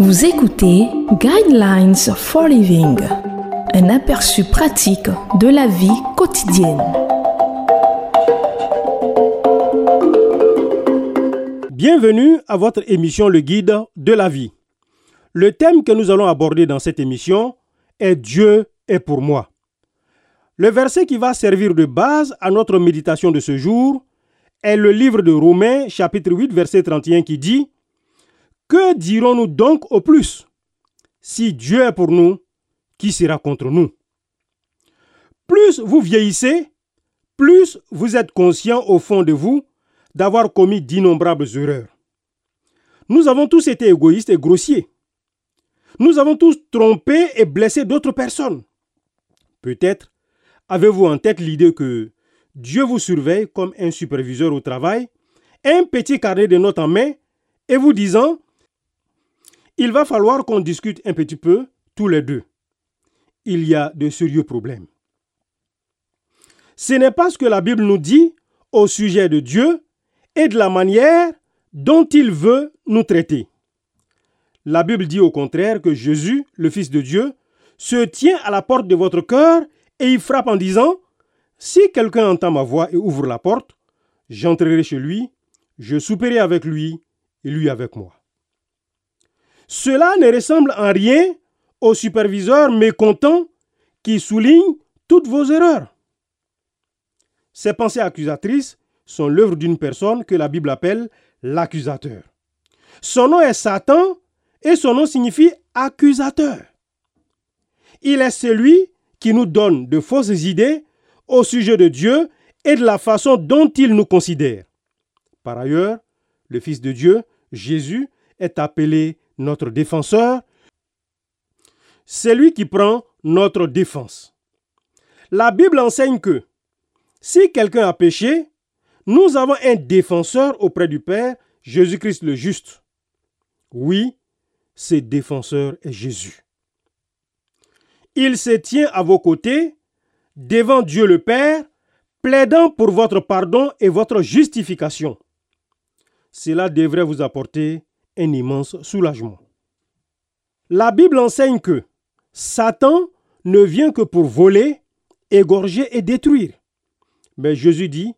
Vous écoutez Guidelines for Living, un aperçu pratique de la vie quotidienne. Bienvenue à votre émission Le Guide de la vie. Le thème que nous allons aborder dans cette émission est Dieu est pour moi. Le verset qui va servir de base à notre méditation de ce jour est le livre de Romains chapitre 8 verset 31 qui dit Que dirons-nous donc au plus Si Dieu est pour nous, qui sera contre nous? Plus vous vieillissez, plus vous êtes conscient au fond de vous d'avoir commis d'innombrables erreurs. Nous avons tous été égoïstes et grossiers. Nous avons tous trompé et blessé d'autres personnes. Peut-être avez-vous en tête l'idée que Dieu vous surveille comme un superviseur au travail, un petit carnet de notes en main et vous disant Il va falloir qu'on discute un petit peu tous les deux. Il y a de sérieux problèmes. Ce n'est pas ce que la Bible nous dit au sujet de Dieu et de la manière dont il veut nous traiter. La Bible dit au contraire que Jésus, le Fils de Dieu, se tient à la porte de votre cœur et il frappe en disant, Si quelqu'un entend ma voix et ouvre la porte, j'entrerai chez lui, je souperai avec lui et lui avec moi. Cela ne ressemble en rien au superviseur mécontent qui souligne toutes vos erreurs. Ces pensées accusatrices sont l'œuvre d'une personne que la Bible appelle l'accusateur. Son nom est Satan et son nom signifie accusateur. Il est celui qui nous donne de fausses idées au sujet de Dieu et de la façon dont il nous considère. Par ailleurs, le Fils de Dieu, Jésus, est appelé notre défenseur. C'est lui qui prend notre défense. La Bible enseigne que si quelqu'un a péché, nous avons un défenseur auprès du Père, Jésus-Christ le juste. Oui, ce défenseur est Jésus. Il se tient à vos côtés, devant Dieu le Père, plaidant pour votre pardon et votre justification. Cela devrait vous apporter immense soulagement. La Bible enseigne que Satan ne vient que pour voler, égorger et détruire. Mais Jésus dit,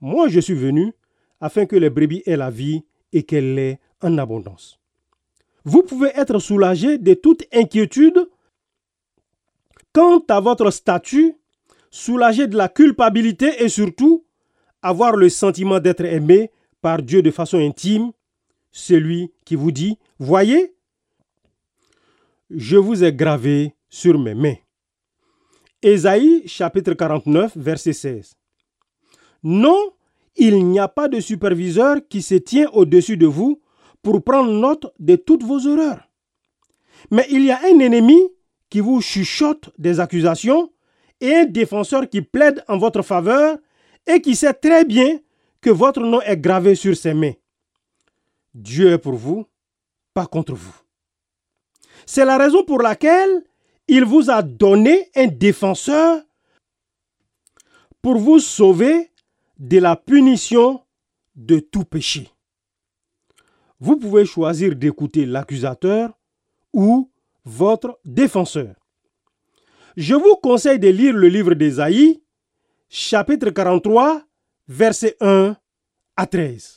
Moi je suis venu afin que les brebis aient la vie et qu'elle l'ait en abondance. Vous pouvez être soulagé de toute inquiétude Quant à votre statut, soulagé de la culpabilité et surtout avoir le sentiment d'être aimé par Dieu de façon intime, celui qui vous dit, voyez, je vous ai gravé sur mes mains. Ésaïe chapitre 49 verset 16. Non, il n'y a pas de superviseur qui se tient au-dessus de vous pour prendre note de toutes vos erreurs. Mais il y a un ennemi qui vous chuchote des accusations et un défenseur qui plaide en votre faveur et qui sait très bien que votre nom est gravé sur ses mains. Dieu est pour vous, pas contre vous. C'est la raison pour laquelle il vous a donné un défenseur pour vous sauver de la punition de tout péché. Vous pouvez choisir d'écouter l'accusateur ou votre défenseur. Je vous conseille de lire le livre d'Ésaïe, chapitre 43, versets 1 à 13.